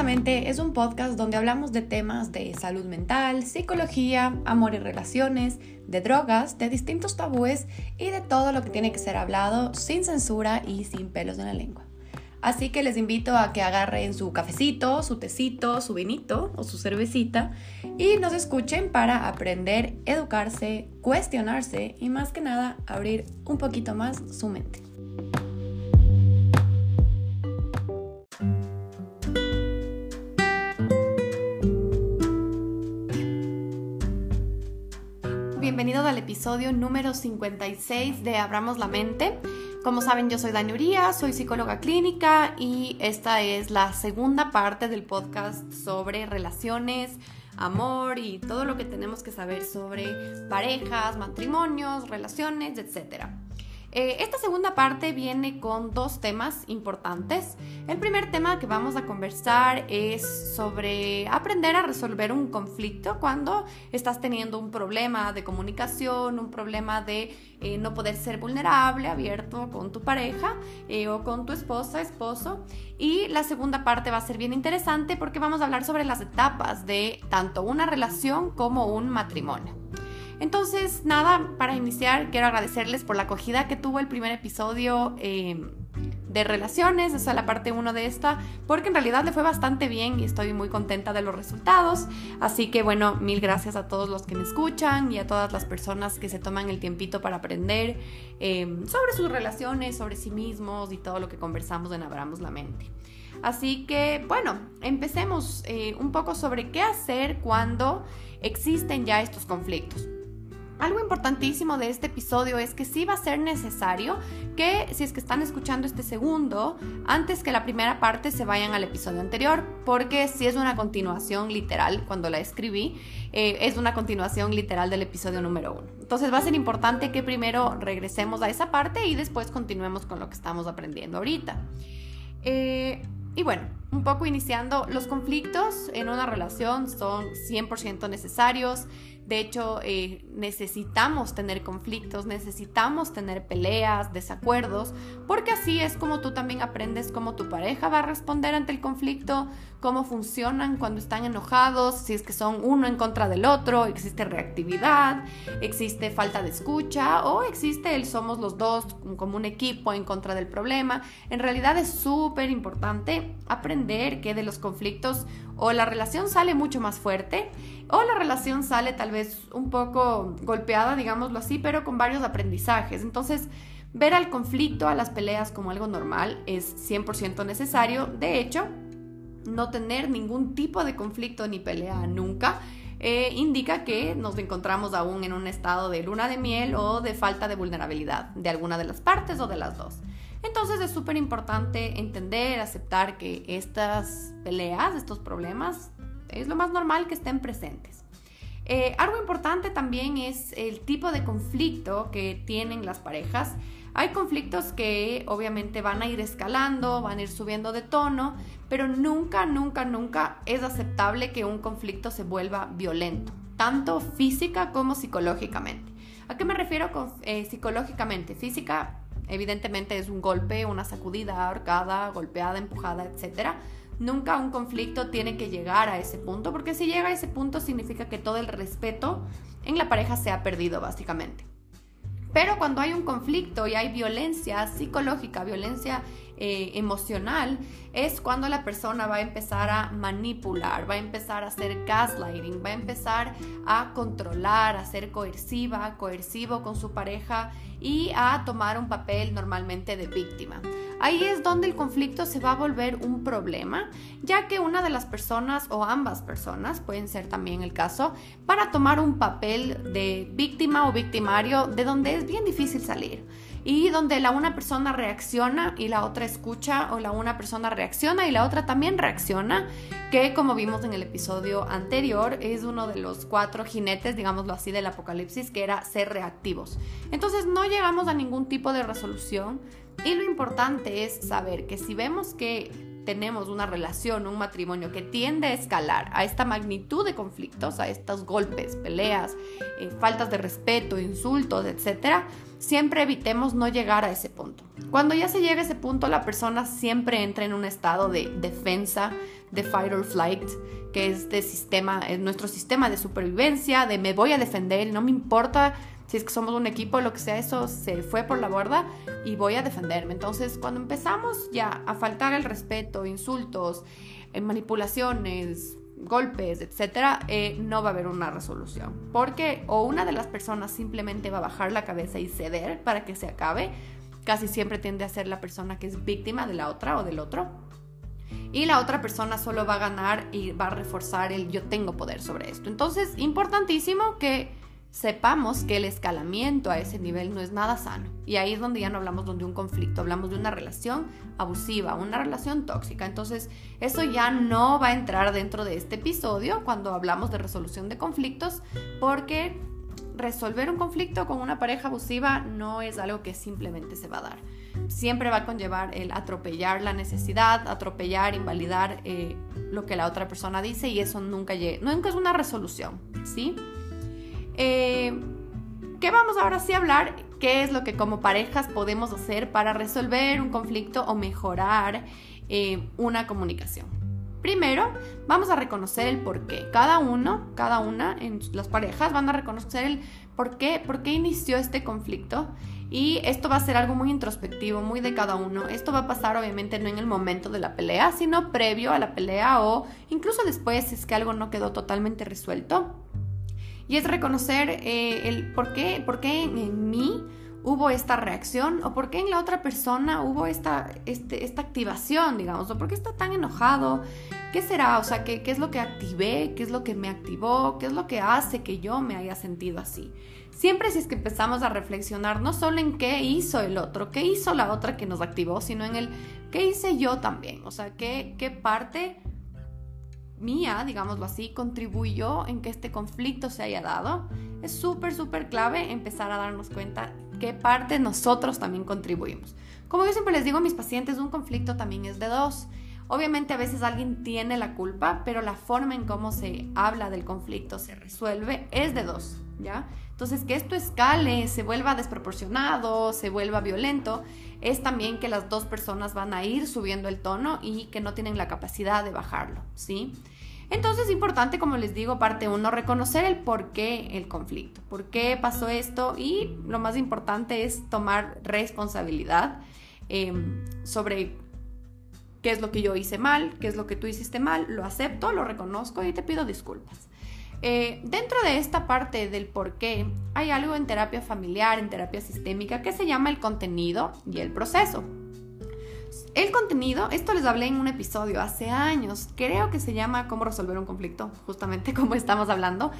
es un podcast donde hablamos de temas de salud mental, psicología, amor y relaciones, de drogas, de distintos tabúes y de todo lo que tiene que ser hablado sin censura y sin pelos en la lengua. Así que les invito a que agarren su cafecito, su tecito, su vinito o su cervecita y nos escuchen para aprender, educarse, cuestionarse y más que nada abrir un poquito más su mente. Bienvenidos al episodio número 56 de Abramos la Mente. Como saben, yo soy Dani Uría, soy psicóloga clínica y esta es la segunda parte del podcast sobre relaciones, amor y todo lo que tenemos que saber sobre parejas, matrimonios, relaciones, etcétera. Eh, esta segunda parte viene con dos temas importantes. El primer tema que vamos a conversar es sobre aprender a resolver un conflicto cuando estás teniendo un problema de comunicación, un problema de eh, no poder ser vulnerable, abierto con tu pareja eh, o con tu esposa, esposo. Y la segunda parte va a ser bien interesante porque vamos a hablar sobre las etapas de tanto una relación como un matrimonio. Entonces, nada, para iniciar, quiero agradecerles por la acogida que tuvo el primer episodio eh, de relaciones, esa es la parte 1 de esta, porque en realidad le fue bastante bien y estoy muy contenta de los resultados. Así que bueno, mil gracias a todos los que me escuchan y a todas las personas que se toman el tiempito para aprender eh, sobre sus relaciones, sobre sí mismos y todo lo que conversamos en Abramos la Mente. Así que bueno, empecemos eh, un poco sobre qué hacer cuando existen ya estos conflictos. Algo importantísimo de este episodio es que sí va a ser necesario que si es que están escuchando este segundo, antes que la primera parte se vayan al episodio anterior, porque si es una continuación literal, cuando la escribí, eh, es una continuación literal del episodio número uno. Entonces va a ser importante que primero regresemos a esa parte y después continuemos con lo que estamos aprendiendo ahorita. Eh, y bueno, un poco iniciando, los conflictos en una relación son 100% necesarios. De hecho, eh, necesitamos tener conflictos, necesitamos tener peleas, desacuerdos, porque así es como tú también aprendes cómo tu pareja va a responder ante el conflicto, cómo funcionan cuando están enojados, si es que son uno en contra del otro, existe reactividad, existe falta de escucha o existe el somos los dos como un equipo en contra del problema. En realidad es súper importante aprender que de los conflictos o la relación sale mucho más fuerte o la relación sale tal vez un poco golpeada, digámoslo así, pero con varios aprendizajes. Entonces, ver al conflicto, a las peleas como algo normal es 100% necesario. De hecho, no tener ningún tipo de conflicto ni pelea nunca eh, indica que nos encontramos aún en un estado de luna de miel o de falta de vulnerabilidad de alguna de las partes o de las dos. Entonces es súper importante entender, aceptar que estas peleas, estos problemas, es lo más normal que estén presentes. Eh, algo importante también es el tipo de conflicto que tienen las parejas. Hay conflictos que obviamente van a ir escalando, van a ir subiendo de tono, pero nunca, nunca, nunca es aceptable que un conflicto se vuelva violento, tanto física como psicológicamente. ¿A qué me refiero con eh, psicológicamente? Física, evidentemente, es un golpe, una sacudida, ahorcada, golpeada, empujada, etcétera Nunca un conflicto tiene que llegar a ese punto, porque si llega a ese punto significa que todo el respeto en la pareja se ha perdido básicamente. Pero cuando hay un conflicto y hay violencia psicológica, violencia eh, emocional, es cuando la persona va a empezar a manipular, va a empezar a hacer gaslighting, va a empezar a controlar, a ser coerciva, coercivo con su pareja y a tomar un papel normalmente de víctima. Ahí es donde el conflicto se va a volver un problema, ya que una de las personas o ambas personas, pueden ser también el caso, para tomar un papel de víctima o victimario de donde es bien difícil salir y donde la una persona reacciona y la otra escucha o la una persona reacciona y la otra también reacciona, que como vimos en el episodio anterior es uno de los cuatro jinetes, digámoslo así, del apocalipsis, que era ser reactivos. Entonces no llegamos a ningún tipo de resolución y lo importante es saber que si vemos que tenemos una relación, un matrimonio que tiende a escalar a esta magnitud de conflictos, a estos golpes, peleas, eh, faltas de respeto, insultos, etc., siempre evitemos no llegar a ese punto. Cuando ya se llega a ese punto, la persona siempre entra en un estado de defensa, de fight or flight, que es de sistema, es nuestro sistema de supervivencia, de me voy a defender, no me importa si es que somos un equipo, lo que sea, eso se fue por la borda y voy a defenderme. Entonces, cuando empezamos ya a faltar el respeto, insultos, eh, manipulaciones, golpes, etcétera, eh, no va a haber una resolución. Porque o una de las personas simplemente va a bajar la cabeza y ceder para que se acabe, casi siempre tiende a ser la persona que es víctima de la otra o del otro. Y la otra persona solo va a ganar y va a reforzar el yo tengo poder sobre esto. Entonces, importantísimo que sepamos que el escalamiento a ese nivel no es nada sano. Y ahí es donde ya no hablamos de un conflicto, hablamos de una relación abusiva, una relación tóxica. Entonces, eso ya no va a entrar dentro de este episodio cuando hablamos de resolución de conflictos, porque resolver un conflicto con una pareja abusiva no es algo que simplemente se va a dar. Siempre va a conllevar el atropellar la necesidad, atropellar, invalidar eh, lo que la otra persona dice y eso nunca, nunca es una resolución, ¿sí? ¿Qué vamos ahora sí a hablar? ¿Qué es lo que como parejas podemos hacer para resolver un conflicto o mejorar eh, una comunicación? Primero, vamos a reconocer el por qué. Cada uno, cada una en las parejas van a reconocer el por qué, por qué inició este conflicto. Y esto va a ser algo muy introspectivo, muy de cada uno. Esto va a pasar obviamente no en el momento de la pelea, sino previo a la pelea o incluso después si es que algo no quedó totalmente resuelto. Y es reconocer eh, el por qué, por qué en, mí hubo esta reacción o por qué en la otra persona hubo esta, este, esta activación, digamos, o por qué está tan enojado, qué será, o sea, ¿qué, qué es lo que activé, qué es lo que me activó, qué es lo que hace que yo me haya sentido así. Siempre si es que empezamos a reflexionar no solo en qué hizo el otro, qué hizo la otra que nos activó, sino en el qué hice yo también, o sea, qué, qué parte mía, digámoslo así, contribuyó en que este conflicto se haya dado, es súper, súper clave empezar a darnos cuenta qué parte nosotros también contribuimos. Como yo siempre les digo a mis pacientes, un conflicto también es de dos. Obviamente a veces alguien tiene la culpa, pero la forma en cómo se habla del conflicto, se resuelve, es de dos, ¿ya? Entonces que esto escale, se vuelva desproporcionado, se vuelva violento, es también que las dos personas van a ir subiendo el tono y que no tienen la capacidad de bajarlo, ¿sí? Entonces es importante, como les digo, parte uno, reconocer el por qué el conflicto, por qué pasó esto y lo más importante es tomar responsabilidad em, sobre qué es lo que yo hice mal, qué es lo que tú hiciste mal, lo acepto, lo reconozco y te pido disculpas. Eh, dentro de esta parte del por qué, hay algo en terapia familiar, en terapia sistémica, que se llama el contenido y el proceso. El contenido, esto les hablé en un episodio hace años, creo que se llama Cómo resolver un conflicto, justamente como estamos hablando,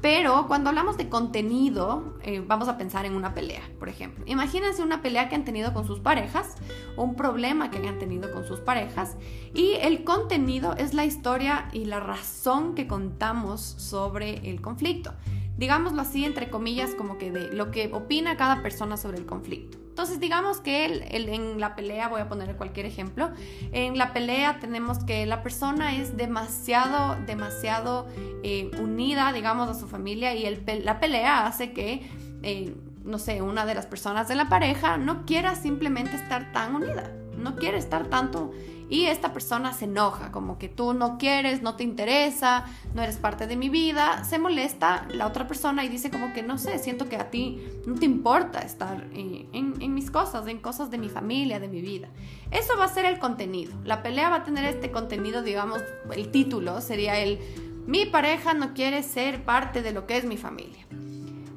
pero cuando hablamos de contenido, eh, vamos a pensar en una pelea, por ejemplo. Imagínense una pelea que han tenido con sus parejas, un problema que hayan tenido con sus parejas, y el contenido es la historia y la razón que contamos sobre el conflicto. Digámoslo así, entre comillas, como que de lo que opina cada persona sobre el conflicto. Entonces, digamos que en la pelea, voy a poner cualquier ejemplo, en la pelea tenemos que la persona es demasiado, demasiado eh, unida, digamos, a su familia y el, la pelea hace que, eh, no sé, una de las personas de la pareja no quiera simplemente estar tan unida, no quiere estar tanto y esta persona se enoja, como que tú no quieres, no te interesa, no eres parte de mi vida, se molesta la otra persona y dice como que no sé, siento que a ti no te importa estar en, en, mis cosas, en cosas de mi familia, de mi vida. Eso va a ser el contenido. La pelea va a tener este contenido, digamos, el título sería el mi pareja no quiere ser parte de lo que es mi familia.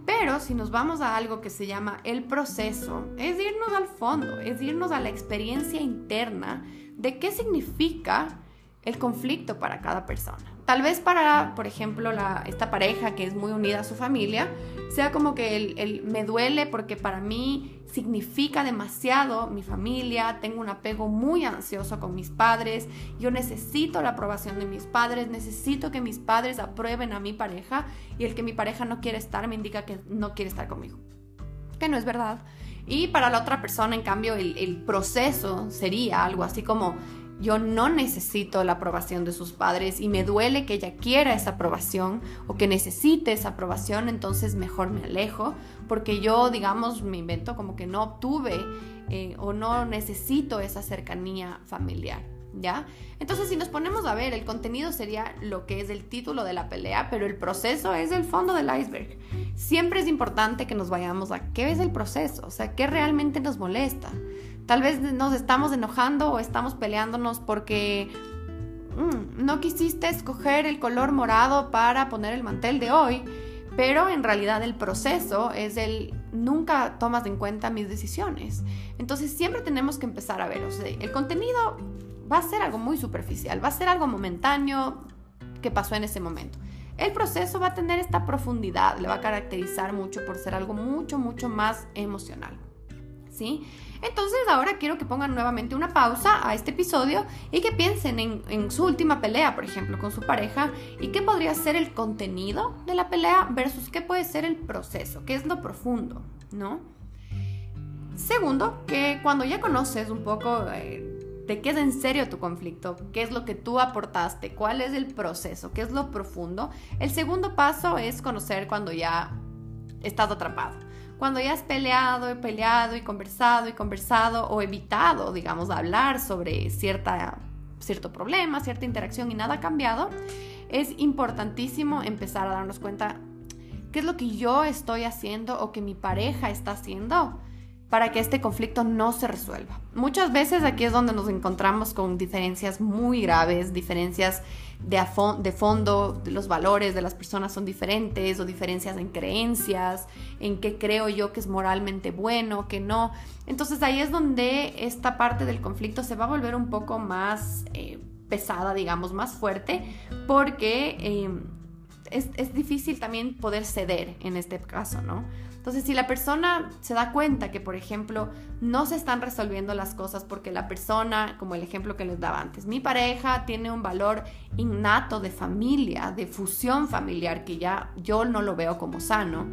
Pero si nos vamos a algo que se llama el proceso, es irnos al fondo, es irnos a la experiencia interna de qué significa el conflicto para cada persona. Tal vez para, por ejemplo, la, esta pareja que es muy unida a su familia, sea como que el, me duele porque para mí significa demasiado mi familia, tengo un apego muy ansioso con mis padres, yo necesito la aprobación de mis padres, necesito que mis padres aprueben a mi pareja y el que mi pareja no quiere estar me indica que no quiere estar conmigo. Que no es verdad. Y para la otra persona, en cambio, el, proceso sería algo así como, yo no necesito la aprobación de sus padres y me duele que ella quiera esa aprobación o que necesite esa aprobación, entonces mejor me alejo porque yo, digamos, me invento como que no obtuve eh, o no necesito esa cercanía familiar. ¿Ya? Entonces, si nos ponemos a ver, el contenido sería lo que es el título de la pelea, pero el proceso es el fondo del iceberg. Siempre es importante que nos vayamos a qué es el proceso, o sea, qué realmente nos molesta. Tal vez nos estamos enojando o estamos peleándonos porque mm, no quisiste escoger el color morado para poner el mantel de hoy, pero en realidad el proceso es el nunca tomas en cuenta mis decisiones. Entonces siempre tenemos que empezar a ver, o sea, el contenido va a ser algo muy superficial, va a ser algo momentáneo que pasó en ese momento. El proceso va a tener esta profundidad, le va a caracterizar mucho por ser algo mucho, mucho más emocional. ¿Sí? Entonces ahora quiero que pongan nuevamente una pausa a este episodio y que piensen en, su última pelea, por ejemplo, con su pareja y qué podría ser el contenido de la pelea versus qué puede ser el proceso, qué es lo profundo, ¿no? Segundo, que cuando ya conoces un poco eh, de qué es en serio tu conflicto, qué es lo que tú aportaste, cuál es el proceso, qué es lo profundo, el segundo paso es conocer cuando ya estás atrapado cuando ya has peleado y peleado y conversado y conversado o evitado, digamos, hablar sobre cierta, cierto problema, cierta interacción y nada ha cambiado, es importantísimo empezar a darnos cuenta qué es lo que yo estoy haciendo o que mi pareja está haciendo para que este conflicto no se resuelva. Muchas veces aquí es donde nos encontramos con diferencias muy graves, diferencias de, de fondo, los valores de las personas son diferentes o diferencias en creencias, en qué creo yo que es moralmente bueno, que no. Entonces ahí es donde esta parte del conflicto se va a volver un poco más eh, pesada, digamos, más fuerte, porque eh, es, es difícil también poder ceder en este caso, ¿no? Entonces, si la persona se da cuenta que, por ejemplo, no se están resolviendo las cosas porque la persona, como el ejemplo que les daba antes, mi pareja tiene un valor innato de familia, de fusión familiar, que ya yo no lo veo como sano,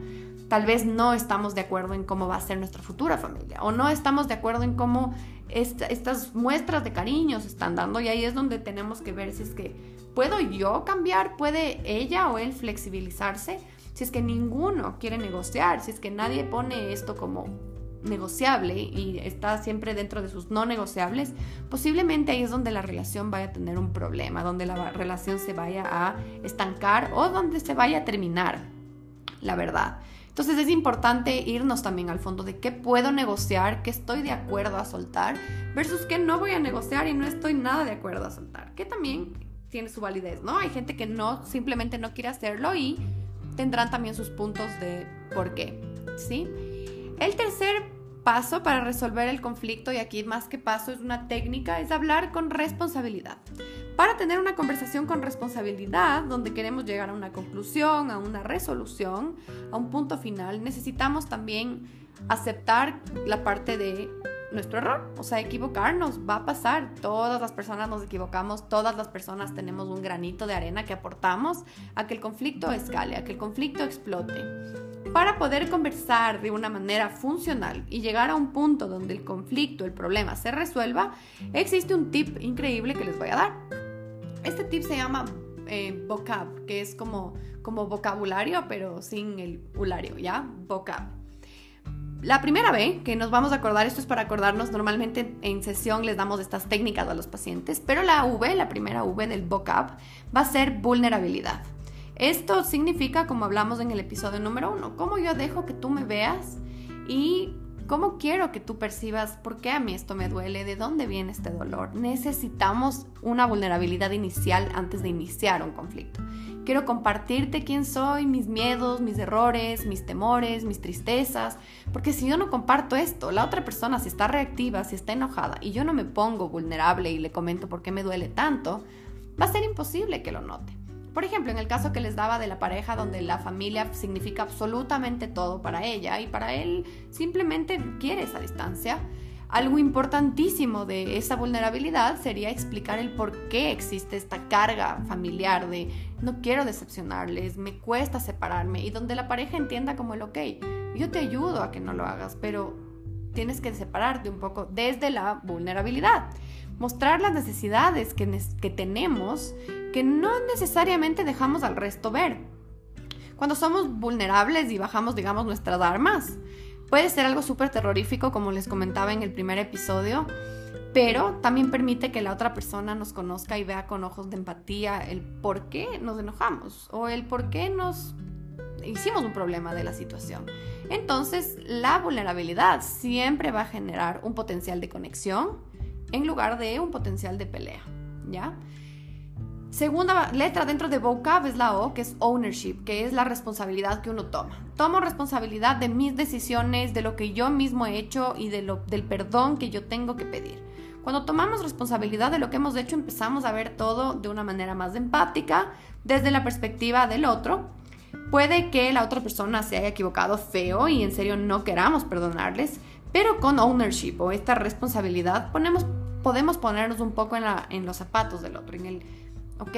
tal vez no estamos de acuerdo en cómo va a ser nuestra futura familia o no estamos de acuerdo en cómo estas muestras de cariño se están dando y ahí es donde tenemos que ver si es que puedo yo cambiar, puede ella o él flexibilizarse si es que ninguno quiere negociar, si es que nadie pone esto como negociable y está siempre dentro de sus no negociables, posiblemente ahí es donde la relación vaya a tener un problema, donde la relación se vaya a estancar o donde se vaya a terminar, la verdad. Entonces es importante irnos también al fondo de qué puedo negociar, qué estoy de acuerdo a soltar, versus qué no voy a negociar y no estoy nada de acuerdo a soltar, que también tiene su validez, ¿no? Hay gente que no, simplemente no quiere hacerlo y tendrán también sus puntos de por qué, ¿sí? El tercer paso para resolver el conflicto, y aquí más que paso es una técnica, es hablar con responsabilidad. Para tener una conversación con responsabilidad, donde queremos llegar a una conclusión, a una resolución, a un punto final, necesitamos también aceptar la parte de nuestro error, o sea, equivocarnos va a pasar, todas las personas nos equivocamos, todas las personas tenemos un granito de arena que aportamos a que el conflicto escale, a que el conflicto explote. Para poder conversar de una manera funcional y llegar a un punto donde el conflicto, el problema se resuelva, existe un tip increíble que les voy a dar. Este tip se llama eh, vocab, que es como, como vocabulario, pero sin el ulario, ¿ya? Vocab. La primera vez que nos vamos a acordar, esto es para acordarnos, normalmente en sesión les damos estas técnicas a los pacientes, pero la V, la primera V del vocab, va a ser vulnerabilidad. Esto significa, como hablamos en el episodio número uno, cómo yo dejo que tú me veas y cómo quiero que tú percibas por qué a mí esto me duele, de dónde viene este dolor. Necesitamos una vulnerabilidad inicial antes de iniciar un conflicto. Quiero compartirte quién soy, mis miedos, mis errores, mis temores, mis tristezas, porque si yo no comparto esto, la otra persona si está reactiva, si está enojada y yo no me pongo vulnerable y le comento por qué me duele tanto, va a ser imposible que lo note. Por ejemplo, en el caso que les daba de la pareja donde la familia significa absolutamente todo para ella y para él simplemente quiere esa distancia, algo importantísimo de esa vulnerabilidad sería explicar el por qué existe esta carga familiar de no quiero decepcionarles, me cuesta separarme y donde la pareja entienda como el ok, yo te ayudo a que no lo hagas, pero tienes que separarte un poco desde la vulnerabilidad. Mostrar las necesidades que, que tenemos que no necesariamente dejamos al resto ver. Cuando somos vulnerables y bajamos, digamos, nuestras armas, puede ser algo súper terrorífico, como les comentaba en el primer episodio, pero también permite que la otra persona nos conozca y vea con ojos de empatía el por qué nos enojamos o el por qué nos hicimos un problema de la situación. Entonces, la vulnerabilidad siempre va a generar un potencial de conexión en lugar de un potencial de pelea, ¿ya? Segunda letra dentro de vocab es la O, que es ownership, que es la responsabilidad que uno toma. Tomo responsabilidad de mis decisiones, de lo que yo mismo he hecho y de lo, del perdón que yo tengo que pedir. Cuando tomamos responsabilidad de lo que hemos hecho, empezamos a ver todo de una manera más empática, desde la perspectiva del otro, Puede que la otra persona se haya equivocado feo y en serio no queramos perdonarles, pero con ownership o esta responsabilidad ponemos, podemos ponernos un poco en, los zapatos del otro, en el, ok,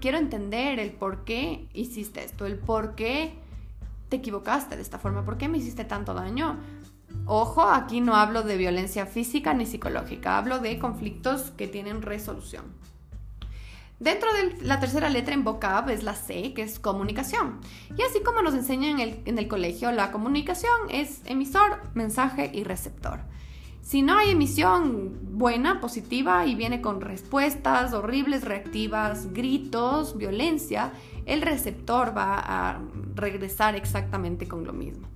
quiero entender el por qué hiciste esto, el por qué te equivocaste de esta forma, por qué me hiciste tanto daño. Ojo, aquí no hablo de violencia física ni psicológica, hablo de conflictos que tienen resolución. Dentro de la tercera letra en vocab es la C, que es comunicación. Y así como nos enseñan en el, en el colegio, la comunicación es emisor, mensaje y receptor. Si no hay emisión buena, positiva y viene con respuestas horribles, reactivas, gritos, violencia, el receptor va a regresar exactamente con lo mismo.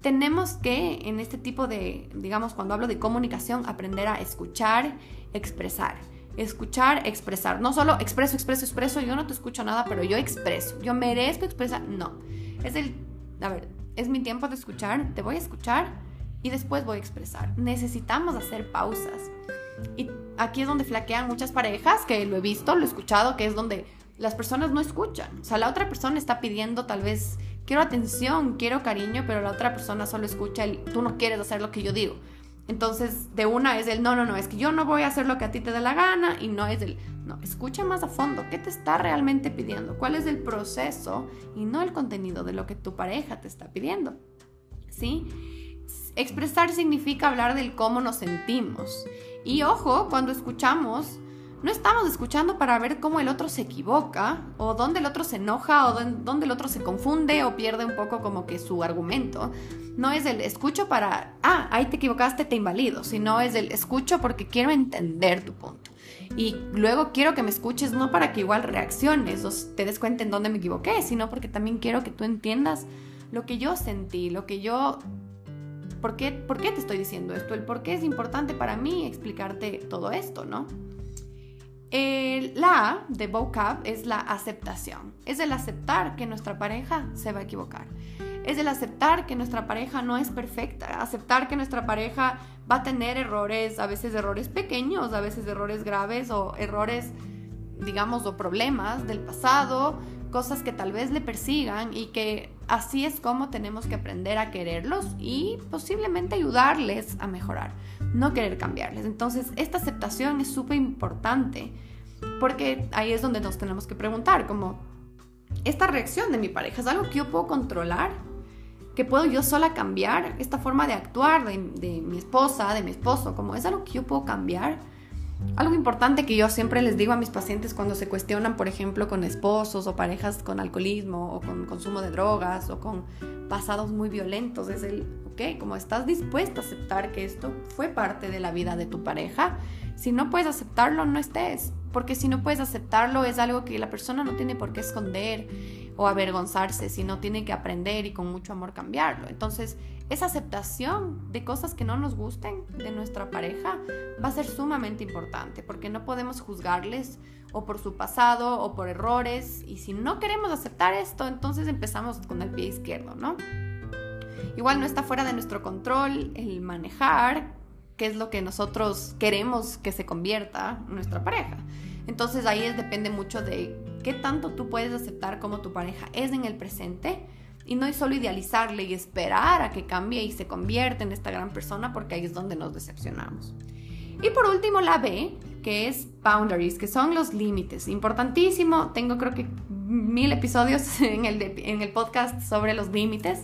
Tenemos que, en este tipo de, digamos, cuando hablo de comunicación, aprender a escuchar, expresar escuchar, expresar. No solo expreso, expreso, expreso, yo no te escucho nada, pero yo expreso. Yo merezco expresar. No. Es el, a ver, es mi tiempo de escuchar, te voy a escuchar y después voy a expresar. Necesitamos hacer pausas. Y aquí es donde flaquean muchas parejas, que lo he visto, lo he escuchado, que es donde las personas no escuchan. O sea, la otra persona está pidiendo tal vez, quiero atención, quiero cariño, pero la otra persona solo escucha el, tú no quieres hacer lo que yo digo. Entonces, de una es el, no, no, no, es que yo no voy a hacer lo que a ti te dé la gana y no es el, no, escucha más a fondo, ¿qué te está realmente pidiendo? ¿Cuál es el proceso y no el contenido de lo que tu pareja te está pidiendo? ¿Sí? Expresar significa hablar del cómo nos sentimos. Y ojo, cuando escuchamos, no estamos escuchando para ver cómo el otro se equivoca, o dónde el otro se enoja, o dónde el otro se confunde o pierde un poco como que su argumento no es el escucho para, ah, ahí te equivocaste, te invalido, sino es el escucho porque quiero entender tu punto. Y luego quiero que me escuches no para que igual reacciones o te des cuenta en dónde me equivoqué, sino porque también quiero que tú entiendas lo que yo sentí, lo que yo... ¿Por qué, ¿Por qué te estoy diciendo esto? El por qué es importante para mí explicarte todo esto, ¿no? El, la A de vocab es la aceptación. Es el aceptar que nuestra pareja se va a equivocar es el aceptar que nuestra pareja no es perfecta, aceptar que nuestra pareja va a tener errores, a veces errores pequeños, a veces errores graves o errores, digamos, o problemas del pasado, cosas que tal vez le persigan y que así es como tenemos que aprender a quererlos y posiblemente ayudarles a mejorar, no querer cambiarles. Entonces, esta aceptación es súper importante porque ahí es donde nos tenemos que preguntar, como, ¿esta reacción de mi pareja es algo que yo puedo controlar? que puedo yo sola cambiar esta forma de actuar de, mi esposa, de mi esposo, como es algo que yo puedo cambiar. Algo importante que yo siempre les digo a mis pacientes cuando se cuestionan, por ejemplo, con esposos o parejas con alcoholismo o con consumo de drogas o con pasados muy violentos, es el, ok, como estás dispuesta a aceptar que esto fue parte de la vida de tu pareja, si no puedes aceptarlo, no estés, porque si no puedes aceptarlo es algo que la persona no tiene por qué esconder o avergonzarse, sino tiene que aprender y con mucho amor cambiarlo. Entonces, esa aceptación de cosas que no nos gusten de nuestra pareja va a ser sumamente importante, porque no podemos juzgarles o por su pasado o por errores, y si no queremos aceptar esto, entonces empezamos con el pie izquierdo, ¿no? Igual no está fuera de nuestro control el manejar qué es lo que nosotros queremos que se convierta nuestra pareja. Entonces ahí depende mucho de qué tanto tú puedes aceptar como tu pareja es en el presente y no es solo idealizarle y esperar a que cambie y se convierta en esta gran persona porque ahí es donde nos decepcionamos. Y por último la B, que es boundaries, que son los límites. Importantísimo, tengo creo que mil episodios en el, en el podcast sobre los límites,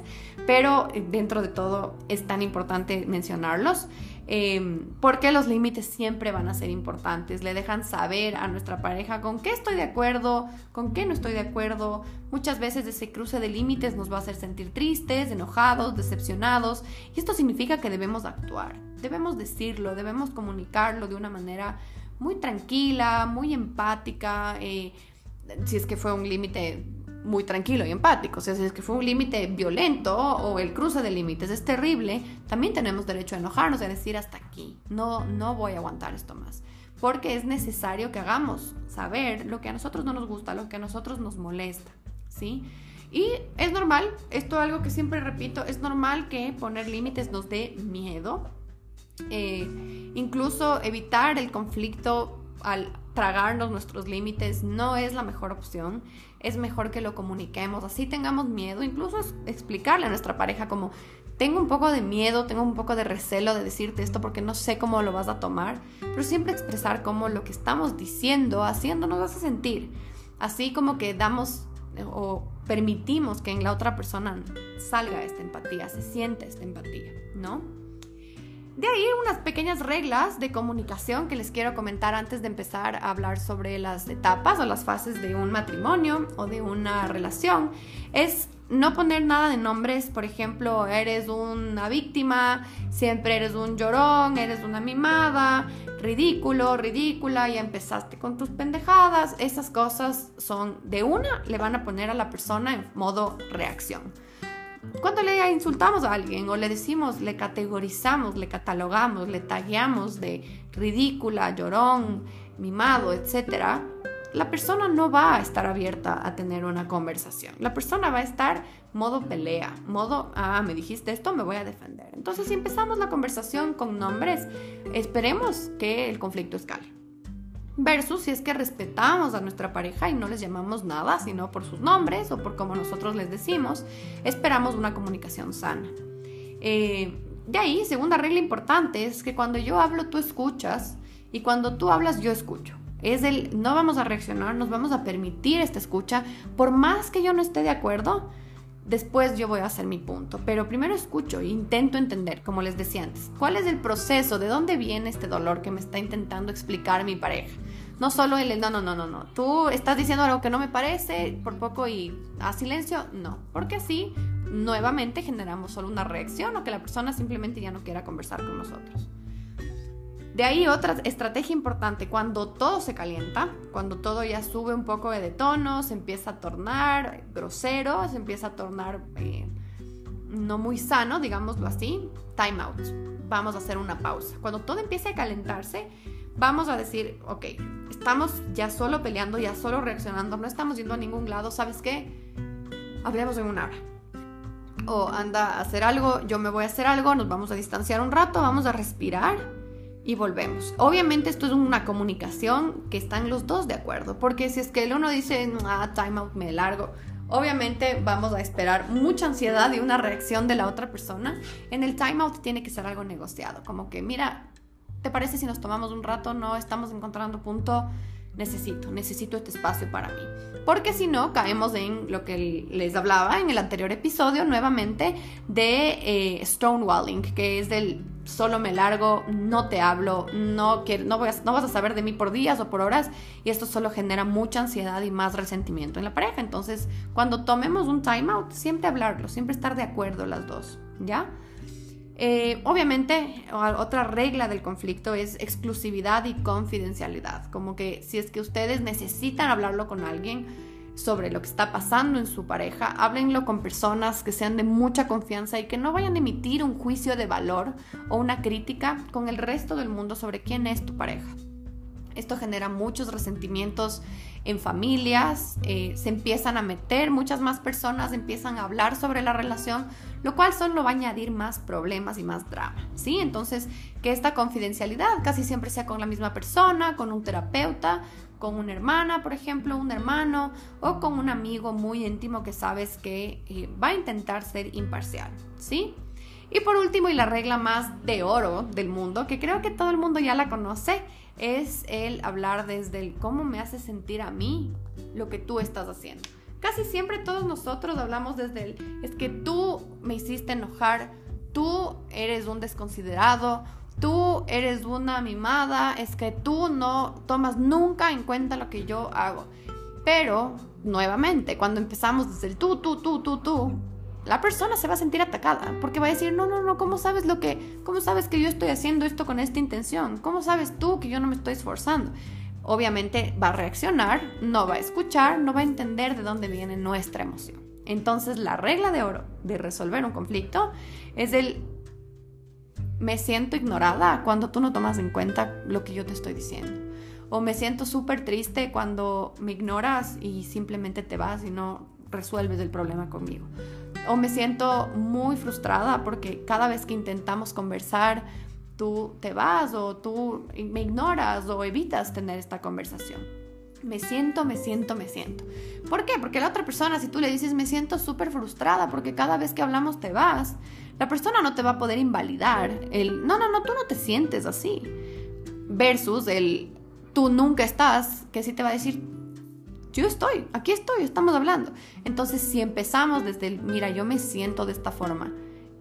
pero dentro de todo es tan importante mencionarlos. Em, porque los límites siempre van a ser importantes. Le dejan saber a nuestra pareja con qué estoy de acuerdo, con qué no estoy de acuerdo. Muchas veces ese cruce de límites nos va a hacer sentir tristes, enojados, decepcionados. Y esto significa que debemos actuar, debemos decirlo, debemos comunicarlo de una manera muy tranquila, muy empática. Eh, si es que fue un límite muy tranquilo y empático. O sea, si es que fue un límite violento o el cruce de límites es terrible, también tenemos derecho a enojarnos a decir hasta aquí. No, no voy a aguantar esto más. Porque es necesario que hagamos saber lo que a nosotros no nos gusta, lo que a nosotros nos molesta. ¿Sí? Y es normal, esto es algo que siempre repito, es normal que poner límites nos dé miedo. Eh, incluso evitar el conflicto al tragarnos nuestros límites no es la mejor opción. Es mejor que lo comuniquemos, así tengamos miedo, incluso explicarle a nuestra pareja como tengo un poco de miedo, tengo un poco de recelo de decirte esto porque no sé cómo lo vas a tomar, pero siempre expresar cómo lo que estamos diciendo, haciendo nos hace sentir. Así como que damos o permitimos que en la otra persona salga esta empatía, se siente esta empatía, ¿no? De ahí unas pequeñas reglas de comunicación que les quiero comentar antes de empezar a hablar sobre las etapas o las fases de un matrimonio o de una relación. Es no poner nada de nombres, por ejemplo, eres una víctima, siempre eres un llorón, eres una mimada, ridículo, ridícula, ya empezaste con tus pendejadas. Esas cosas son de una, le van a poner a la persona en modo reacción. Cuando le insultamos a alguien o le decimos, le categorizamos, le catalogamos, le tagueamos de ridícula, llorón, mimado, etc., la persona no va a estar abierta a tener una conversación. La persona va a estar modo pelea, modo, ah, me dijiste esto, me voy a defender. Entonces, si empezamos la conversación con nombres, esperemos que el conflicto escale. Versus si es que respetamos a nuestra pareja y no les llamamos nada, sino por sus nombres o por como nosotros les decimos, esperamos una comunicación sana. Eh, de ahí, segunda regla importante es que cuando yo hablo, tú escuchas y cuando tú hablas, yo escucho. Es el no vamos a reaccionar, nos vamos a permitir esta escucha, por más que yo no esté de acuerdo, Después yo voy a hacer mi punto, pero primero escucho e intento entender, como les decía antes, cuál es el proceso, de dónde viene este dolor que me está intentando explicar mi pareja. No solo el no, no, no, no, no, tú estás diciendo algo que no me parece por poco y a silencio, no, porque así nuevamente generamos solo una reacción o que la persona simplemente ya no quiera conversar con nosotros. De ahí otra estrategia importante, cuando todo se calienta, cuando todo ya sube un poco de tono, se empieza a tornar grosero, se empieza a tornar eh, no muy sano, digámoslo así, time out. Vamos a hacer una pausa. Cuando todo empiece a calentarse, vamos a decir, ok, estamos ya solo peleando, ya solo reaccionando, no estamos yendo a ningún lado, ¿sabes qué? Hablemos en una hora. O anda a hacer algo, yo me voy a hacer algo, nos vamos a distanciar un rato, vamos a respirar y volvemos. Obviamente esto es una comunicación que están los dos de acuerdo, porque si es que el uno dice, ah, time out, me largo, obviamente vamos a esperar mucha ansiedad y una reacción de la otra persona. En el time out tiene que ser algo negociado, como que, mira, ¿te parece si nos tomamos un rato? No estamos encontrando punto necesito, necesito este espacio para mí. Porque si no, caemos en lo que les hablaba en el anterior episodio nuevamente de eh, stonewalling, que es del solo me largo, no te hablo, no, quiero, no, voy no vas a saber de mí por días o por horas y esto solo genera mucha ansiedad y más resentimiento en la pareja. Entonces, cuando tomemos un time out, siempre hablarlo, siempre estar de acuerdo las dos, ¿ya? Eh, obviamente, otra regla del conflicto es exclusividad y confidencialidad. Como que si es que ustedes necesitan hablarlo con alguien sobre lo que está pasando en su pareja, háblenlo con personas que sean de mucha confianza y que no vayan a emitir un juicio de valor o una crítica con el resto del mundo sobre quién es tu pareja. Esto genera muchos resentimientos en familias, eh, se empiezan a meter, muchas más personas empiezan a hablar sobre la relación, lo cual solo va a añadir más problemas y más drama, ¿sí? Entonces, que esta confidencialidad casi siempre sea con la misma persona, con un terapeuta, con una hermana, por ejemplo, un hermano, o con un amigo muy íntimo que sabes que eh, va a intentar ser imparcial, ¿sí? Y por último, y la regla más de oro del mundo, que creo que todo el mundo ya la conoce, es el hablar desde el cómo me hace sentir a mí lo que tú estás haciendo. Casi siempre todos nosotros hablamos desde el, es que tú me hiciste enojar, tú eres un desconsiderado, tú eres una mimada, es que tú no tomas nunca en cuenta lo que yo hago. Pero, nuevamente, cuando empezamos desde el tú, tú, tú, tú, tú, la persona se va a sentir atacada porque va a decir, no, no, no, ¿cómo sabes lo que, cómo sabes que yo estoy haciendo esto con esta intención? ¿Cómo sabes tú que yo no me estoy esforzando? Obviamente va a reaccionar, no va a escuchar, no va a entender de dónde viene nuestra emoción. Entonces la regla de oro de resolver un conflicto es el me siento ignorada cuando tú no tomas en cuenta lo que yo te estoy diciendo. O me siento súper triste cuando me ignoras y simplemente te vas y no resuelves el problema conmigo o me siento muy frustrada porque cada vez que intentamos conversar, tú te vas o tú me ignoras o evitas tener esta conversación. Me siento, me siento, me siento. ¿Por qué? Porque la otra persona, si tú le dices, me siento súper frustrada porque cada vez que hablamos te vas, la persona no te va a poder invalidar el, no, no, no, tú no te sientes así. Versus el, tú nunca estás, que sí te va a decir, yo estoy, aquí estoy, estamos hablando. Entonces, si empezamos desde el, mira, yo me siento de esta forma,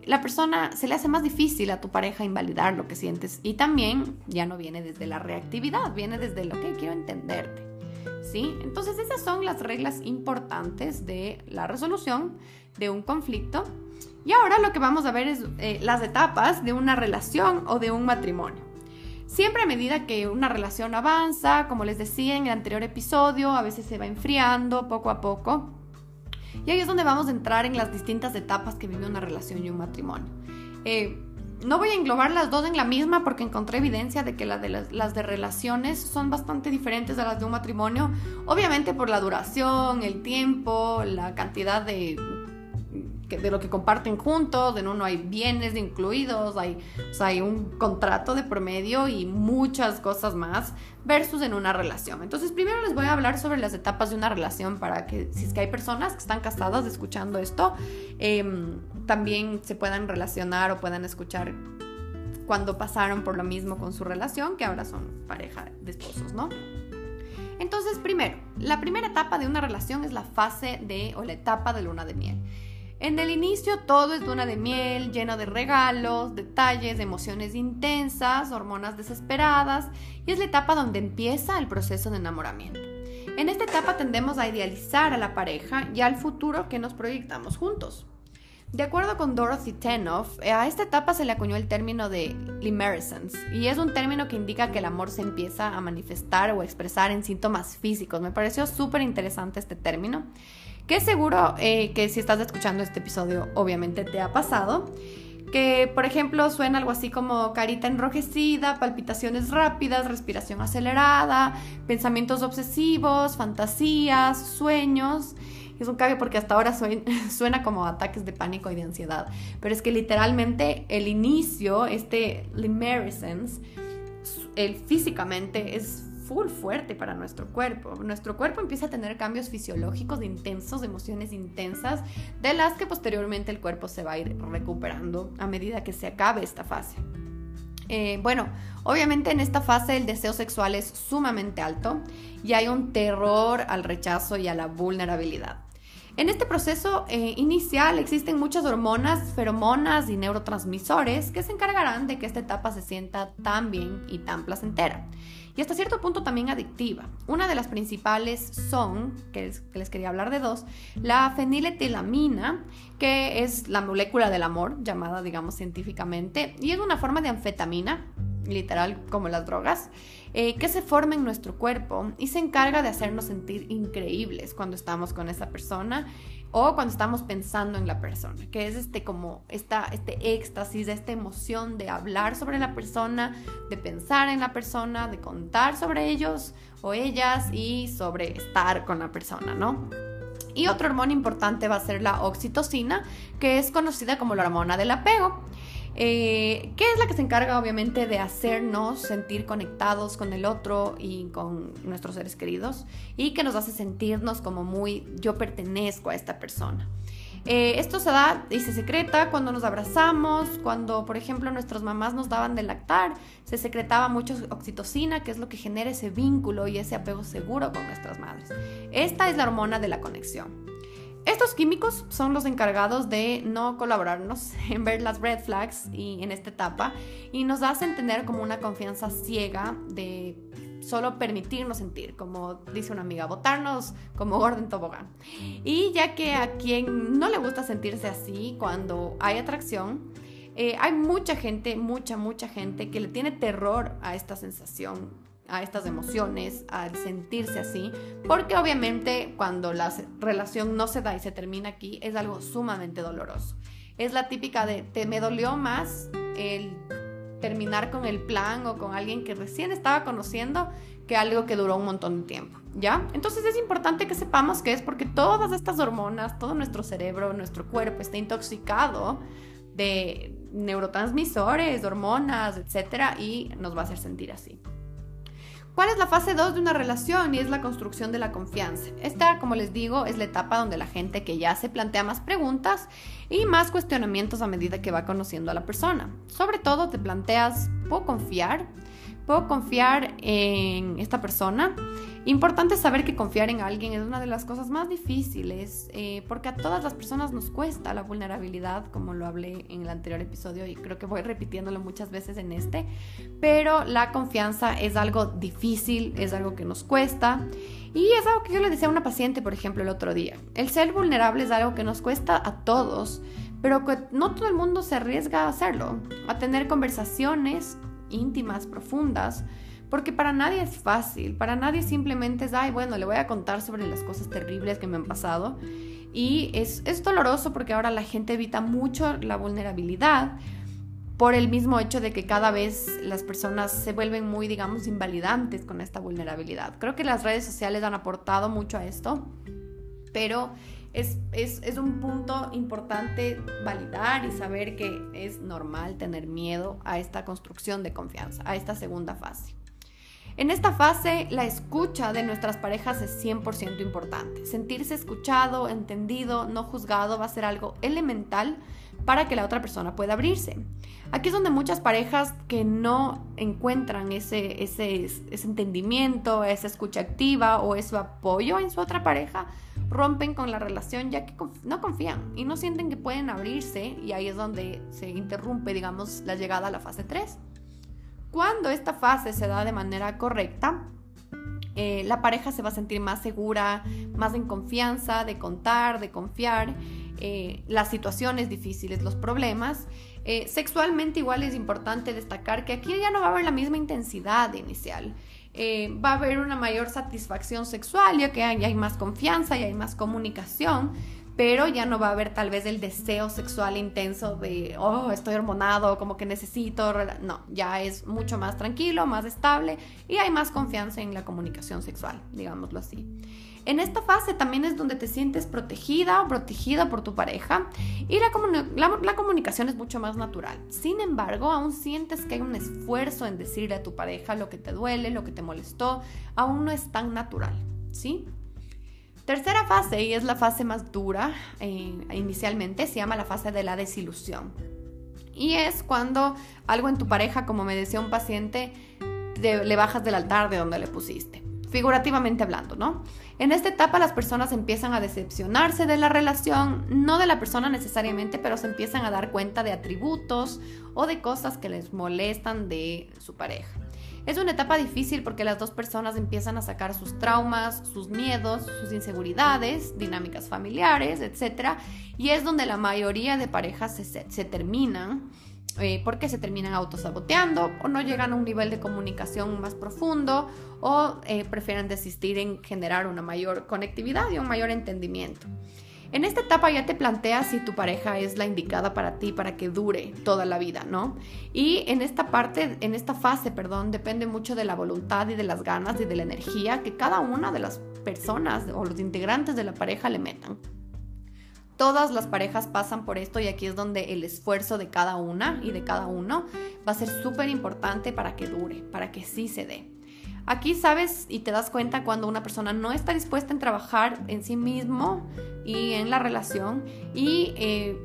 la persona se le hace más difícil a tu pareja invalidar lo que sientes y también ya no viene desde la reactividad, viene desde lo que quiero entenderte. ¿Sí? Entonces esas son las reglas importantes de la resolución de un conflicto. Y ahora lo que vamos a ver es eh, las etapas de una relación o de un matrimonio. Siempre a medida que una relación avanza, como les decía en el anterior episodio, a veces se va enfriando poco a poco. Y ahí es donde vamos a entrar en las distintas etapas que vive una relación y un matrimonio. Eh, no voy a englobar las dos en la misma porque encontré evidencia de que las, las, de relaciones son bastante diferentes a las de un matrimonio, obviamente por la duración, el tiempo, la cantidad de de lo que comparten juntos, en uno hay bienes incluidos, hay, hay un contrato de promedio y muchas cosas más versus en una relación. Entonces, primero les voy a hablar sobre las etapas de una relación para que si es que hay personas que están casadas escuchando esto, em, también se puedan relacionar o puedan escuchar cuando pasaron por lo mismo con su relación, que ahora son pareja de esposos, ¿no? Entonces, primero, la primera etapa de una relación es la fase de o la etapa de luna de miel. En el inicio todo es luna de miel, lleno de regalos, detalles, emociones intensas, hormonas desesperadas y es la etapa donde empieza el proceso de enamoramiento. En esta etapa tendemos a idealizar a la pareja y al futuro que nos proyectamos juntos. De acuerdo con Dorothy Tenoff, a esta etapa se le acuñó el término de limerescence y es un término que indica que el amor se empieza a manifestar o expresar en síntomas físicos. Me pareció súper interesante este término que seguro eh, que si estás escuchando este episodio obviamente te ha pasado. Que por ejemplo suena algo así como carita enrojecida, palpitaciones rápidas, respiración acelerada, pensamientos obsesivos, fantasías, sueños. Es un cague porque hasta ahora suena como ataques de pánico y de ansiedad. Pero es que literalmente el inicio, este limerescence, el físicamente es full fuerte para nuestro cuerpo. Nuestro cuerpo empieza a tener cambios fisiológicos intensos, emociones intensas, de las que posteriormente el cuerpo se va a ir recuperando a medida que se acabe esta fase. Eh, bueno, obviamente en esta fase el deseo sexual es sumamente alto y hay un terror al rechazo y a la vulnerabilidad. En este proceso eh, inicial existen muchas hormonas, feromonas y neurotransmisores que se encargarán de que esta etapa se sienta tan bien y tan placentera y hasta cierto punto también adictiva. Una de las principales son, que les, quería hablar de dos, la feniletilamina, que es la molécula del amor, llamada digamos científicamente, y es una forma de anfetamina, literal como las drogas, eh, que se forma en nuestro cuerpo y se encarga de hacernos sentir increíbles cuando estamos con esa persona o cuando estamos pensando en la persona, que es este como esta, este éxtasis, esta emoción de hablar sobre la persona, de pensar en la persona, de contar sobre ellos o ellas y sobre estar con la persona, ¿no? Y otra hormona importante va a ser la oxitocina, que es conocida como la hormona del apego. Eh, que es la que se encarga obviamente de hacernos sentir conectados con el otro y con nuestros seres queridos y que nos hace sentirnos como muy yo pertenezco a esta persona. Eh, esto se da y se secreta cuando nos abrazamos, cuando, por ejemplo, nuestras mamás nos daban de lactar, se secretaba mucho oxitocina, que es lo que genera ese vínculo y ese apego seguro con nuestras madres. Esta es la hormona de la conexión. Estos químicos son los encargados de no colaborarnos en ver las red flags y en esta etapa y nos hacen tener como una confianza ciega de solo permitirnos sentir, como dice una amiga, botarnos como Gordon Tobogán. Y ya que a quien no le gusta sentirse así cuando hay atracción, eh, hay mucha gente, mucha, mucha gente que le tiene terror a esta sensación, a estas emociones, al sentirse así, porque obviamente cuando la relación no se da y se termina aquí es algo sumamente doloroso. Es la típica de, te me dolió más el terminar con el plan o con alguien que recién estaba conociendo que algo que duró un montón de tiempo, ¿ya? Entonces es importante que sepamos que es porque todas estas hormonas, todo nuestro cerebro, nuestro cuerpo está intoxicado de neurotransmisores, hormonas, etcétera, y nos va a hacer sentir así. ¿Cuál es la fase 2 de una relación? Y es la construcción de la confianza. Esta, como les digo, es la etapa donde la gente que ya se plantea más preguntas y más cuestionamientos a medida que va conociendo a la persona. Sobre todo te planteas, ¿puedo confiar? ¿Puedo confiar en esta persona? Importante saber que confiar en alguien es una de las cosas más difíciles, eh, porque a todas las personas nos cuesta la vulnerabilidad, como lo hablé en el anterior episodio y creo que voy repitiéndolo muchas veces en este, pero la confianza es algo difícil, es algo que nos cuesta. Y es algo que yo le decía a una paciente, por ejemplo, el otro día. El ser vulnerable es algo que nos cuesta a todos, pero que no todo el mundo se arriesga a hacerlo, a tener conversaciones íntimas, profundas, porque para nadie es fácil, para nadie simplemente es, ay, bueno, le voy a contar sobre las cosas terribles que me han pasado. Y es, es doloroso porque ahora la gente evita mucho la vulnerabilidad por el mismo hecho de que cada vez las personas se vuelven muy, digamos, invalidantes con esta vulnerabilidad. Creo que las redes sociales han aportado mucho a esto, pero es, es, es, un punto importante validar y saber que es normal tener miedo a esta construcción de confianza, a esta segunda fase. En esta fase, la escucha de nuestras parejas es 100% importante. Sentirse escuchado, entendido, no juzgado va a ser algo elemental para que la otra persona pueda abrirse. Aquí es donde muchas parejas que no encuentran ese, ese, ese entendimiento, esa escucha activa o ese apoyo en su otra pareja, rompen con la relación ya que no confían y no sienten que pueden abrirse y ahí es donde se interrumpe, digamos, la llegada a la fase 3. Cuando esta fase se da de manera correcta, eh, la pareja se va a sentir más segura, más en confianza de contar, de confiar, eh, las situaciones difíciles, los problemas. Eh, sexualmente igual es importante destacar que aquí ya no va a haber la misma intensidad inicial. Va a haber una mayor satisfacción sexual, ya que hay más confianza y hay más comunicación, pero ya no va a haber tal vez el deseo sexual intenso de, oh, estoy hormonado, como que necesito, no, ya es mucho más tranquilo, más estable y hay más confianza en la comunicación sexual, digámoslo así. En esta fase también es donde te sientes protegida o protegida por tu pareja y la, comunicación es mucho más natural. Sin embargo, aún sientes que hay un esfuerzo en decirle a tu pareja lo que te duele, lo que te molestó, aún no es tan natural, ¿sí? Tercera fase, y es la fase más dura eh, inicialmente, se llama la fase de la desilusión. Y es cuando algo en tu pareja, como me decía un paciente, le bajas del altar de donde le pusiste. Figurativamente hablando, ¿no? En esta etapa las personas empiezan a decepcionarse de la relación, no de la persona necesariamente, pero se empiezan a dar cuenta de atributos o de cosas que les molestan de su pareja. Es una etapa difícil porque las dos personas empiezan a sacar sus traumas, sus miedos, sus inseguridades, dinámicas familiares, etc. Y es donde la mayoría de parejas se, terminan. Eh, porque se terminan autosaboteando o no llegan a un nivel de comunicación más profundo o eh, prefieren desistir en generar una mayor conectividad y un mayor entendimiento. En esta etapa ya te planteas si tu pareja es la indicada para ti, para que dure toda la vida, ¿no? Y en esta parte, en esta fase, perdón, depende mucho de la voluntad y de las ganas y de la energía que cada una de las personas o los integrantes de la pareja le metan. Todas las parejas pasan por esto y aquí es donde el esfuerzo de cada una y de cada uno va a ser súper importante para que dure, para que sí se dé. Aquí sabes y te das cuenta cuando una persona no está dispuesta en trabajar en sí mismo y en la relación y eh,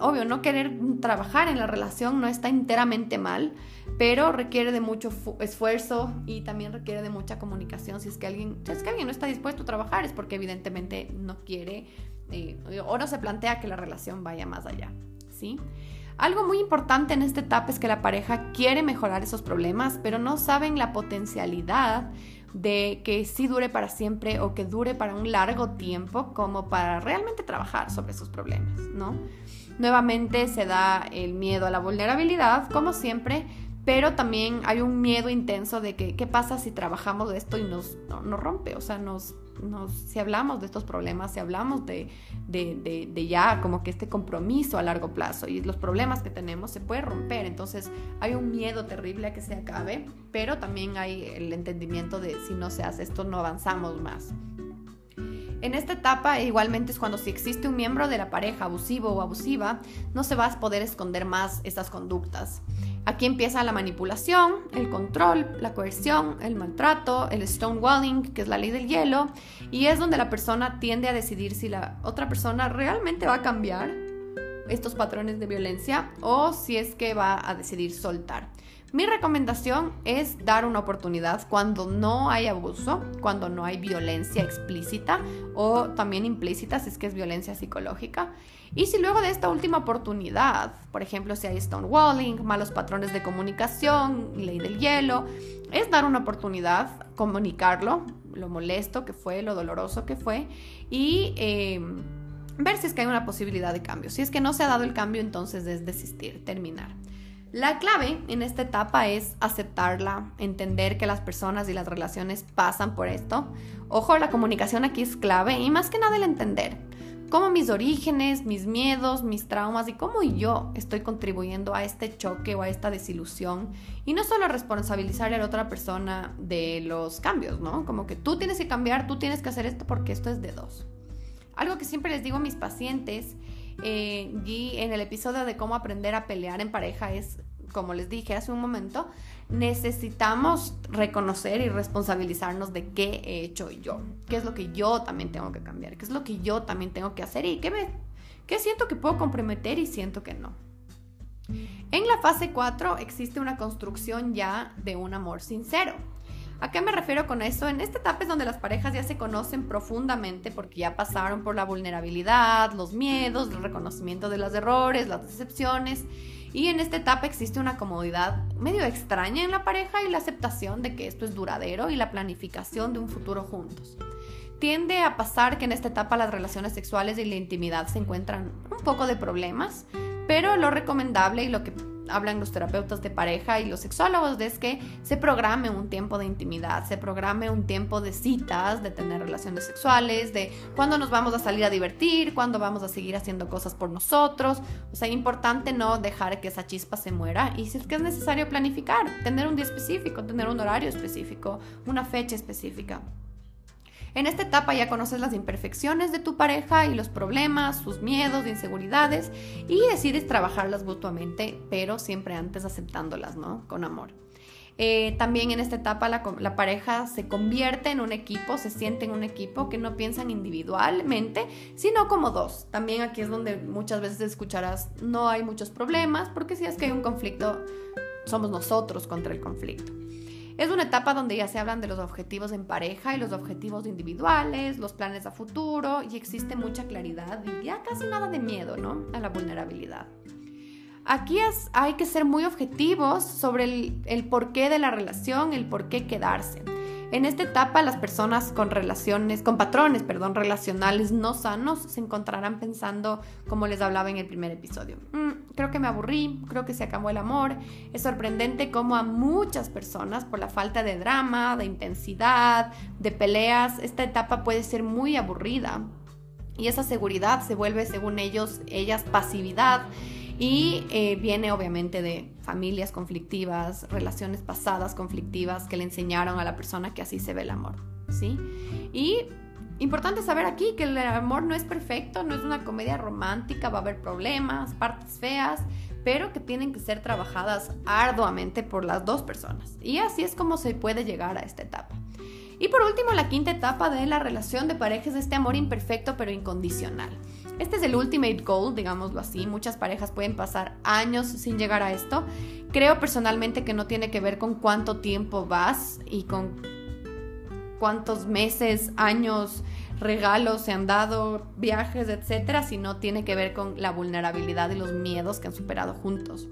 obvio no querer trabajar en la relación no está enteramente mal pero requiere de mucho esfuerzo y también requiere de mucha comunicación si es que alguien si es que alguien no está dispuesto a trabajar es porque evidentemente no quiere eh, o no se plantea que la relación vaya más allá sí algo muy importante en esta etapa es que la pareja quiere mejorar esos problemas, pero no saben la potencialidad de que sí dure para siempre o que dure para un largo tiempo como para realmente trabajar sobre esos problemas, ¿no? Nuevamente se da el miedo a la vulnerabilidad, como siempre, pero también hay un miedo intenso de que qué pasa si trabajamos esto y nos, nos rompe, o sea, nos, si hablamos de estos problemas, si hablamos de, de, ya como que este compromiso a largo plazo y los problemas que tenemos se puede romper, entonces hay un miedo terrible a que se acabe, pero también hay el entendimiento de si no se hace esto no avanzamos más. En esta etapa igualmente es cuando si existe un miembro de la pareja abusivo o abusiva, no se va a poder esconder más estas conductas. Aquí empieza la manipulación, el control, la coerción, el maltrato, el stonewalling, que es la ley del hielo, y es donde la persona tiende a decidir si la otra persona realmente va a cambiar estos patrones de violencia o si es que va a decidir soltar. Mi recomendación es dar una oportunidad cuando no hay abuso, cuando no hay violencia explícita o también implícita si es que es violencia psicológica. Y si luego de esta última oportunidad, por ejemplo, si hay stonewalling, malos patrones de comunicación, ley del hielo, es dar una oportunidad, comunicarlo, lo molesto que fue, lo doloroso que fue y... Em, ver si es que hay una posibilidad de cambio. Si es que no se ha dado el cambio, entonces es desistir, terminar. La clave en esta etapa es aceptarla, entender que las personas y las relaciones pasan por esto. Ojo, la comunicación aquí es clave y más que nada el entender cómo mis orígenes, mis miedos, mis traumas y cómo yo estoy contribuyendo a este choque o a esta desilusión. Y no solo responsabilizar a la otra persona de los cambios, ¿no? Como que tú tienes que cambiar, tú tienes que hacer esto porque esto es de dos. Algo que siempre les digo a mis pacientes eh, y en el episodio de cómo aprender a pelear en pareja es como les dije hace un momento, necesitamos reconocer y responsabilizarnos de qué he hecho yo, qué es lo que yo también tengo que cambiar, qué es lo que yo también tengo que hacer y qué, me, qué siento que puedo comprometer y siento que no. En la fase 4 existe una construcción ya de un amor sincero. ¿A qué me refiero con eso? En esta etapa es donde las parejas ya se conocen profundamente porque ya pasaron por la vulnerabilidad, los miedos, el reconocimiento de los errores, las decepciones y en esta etapa existe una comodidad medio extraña en la pareja y la aceptación de que esto es duradero y la planificación de un futuro juntos. Tiende a pasar que en esta etapa las relaciones sexuales y la intimidad se encuentran un poco de problemas, pero lo recomendable y lo que hablan los terapeutas de pareja y los sexólogos es que se programe un tiempo de intimidad, se programe un tiempo de citas, de tener relaciones sexuales, de cuándo nos vamos a salir a divertir, cuándo vamos a seguir haciendo cosas por nosotros. O sea, importante no dejar que esa chispa se muera y si es que es necesario planificar, tener un día específico, tener un horario específico, una fecha específica. En esta etapa ya conoces las imperfecciones de tu pareja y los problemas, sus miedos, inseguridades y decides trabajarlas mutuamente, pero siempre antes aceptándolas, ¿no? Con amor. Eh, también en esta etapa la, la, pareja se convierte en un equipo, se siente en un equipo que no piensan individualmente, sino como dos. También aquí es donde muchas veces escucharás, no hay muchos problemas, porque si es que hay un conflicto, somos nosotros contra el conflicto. Es una etapa donde ya se hablan de los objetivos en pareja y los objetivos individuales, los planes a futuro y existe mucha claridad y ya casi nada de miedo, ¿no? A la vulnerabilidad. Aquí hay que ser muy objetivos sobre el, el porqué de la relación, el por qué quedarse. En esta etapa las personas con relaciones, con patrones, perdón, relacionales no sanos se encontrarán pensando como les hablaba en el primer episodio. Mm, creo que me aburrí, creo que se acabó el amor. Es sorprendente cómo a muchas personas por la falta de drama, de intensidad, de peleas, esta etapa puede ser muy aburrida. Y esa seguridad se vuelve, según ellos, ellas pasividad y eh, viene obviamente de familias conflictivas, relaciones pasadas conflictivas que le enseñaron a la persona que así se ve el amor, ¿sí? Y importante saber aquí que el amor no es perfecto, no es una comedia romántica, va a haber problemas, partes feas, pero que tienen que ser trabajadas arduamente por las dos personas. Y así es como se puede llegar a esta etapa. Y por último, la quinta etapa de la relación de pareja es este amor imperfecto pero incondicional. Este es el ultimate goal, digámoslo así. Muchas parejas pueden pasar años sin llegar a esto. Creo personalmente que no tiene que ver con cuánto tiempo vas y con cuántos meses, años, regalos se han dado, viajes, etcétera, sino tiene que ver con la vulnerabilidad y los miedos que han superado juntos.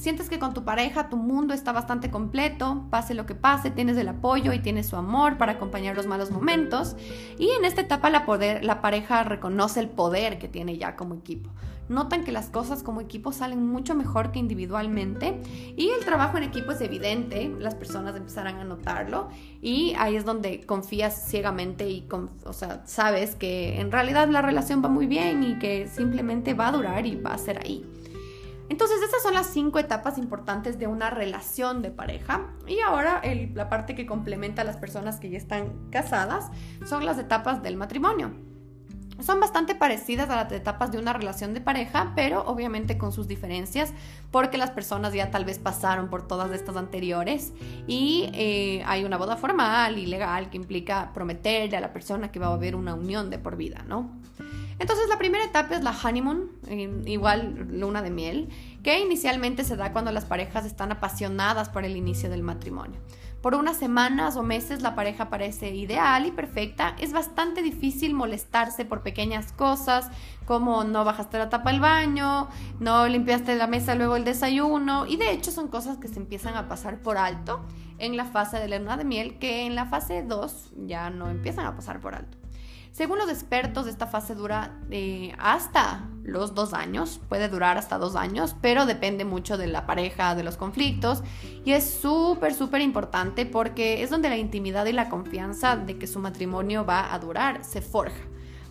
Sientes que con tu pareja tu mundo está bastante completo, pase lo que pase, tienes el apoyo y tienes su amor para acompañar los malos momentos. Y en esta etapa la, poder, la pareja reconoce el poder que tiene ya como equipo. Notan que las cosas como equipo salen mucho mejor que individualmente y el trabajo en equipo es evidente, las personas empezarán a notarlo y ahí es donde confías ciegamente y o sea, sabes que en realidad la relación va muy bien y que simplemente va a durar y va a ser ahí. Entonces, estas son las cinco etapas importantes de una relación de pareja. Y ahora la parte que complementa a las personas que ya están casadas son las etapas del matrimonio. Son bastante parecidas a las etapas de una relación de pareja, pero obviamente con sus diferencias, porque las personas ya tal vez pasaron por todas estas anteriores y eh, hay una boda formal y legal que implica prometerle a la persona que va a haber una unión de por vida, ¿no? Entonces la primera etapa es la honeymoon, igual luna de miel, que inicialmente se da cuando las parejas están apasionadas por el inicio del matrimonio. Por unas semanas o meses la pareja parece ideal y perfecta. Es bastante difícil molestarse por pequeñas cosas como no bajaste la tapa del baño, no limpiaste la mesa luego el desayuno y de hecho son cosas que se empiezan a pasar por alto en la fase de la luna de miel que en la fase 2 ya no empiezan a pasar por alto. Según los expertos, esta fase dura eh, hasta los dos años, puede durar hasta dos años, pero depende mucho de la pareja, de los conflictos, y es súper, súper importante porque es donde la intimidad y la confianza de que su matrimonio va a durar se forja.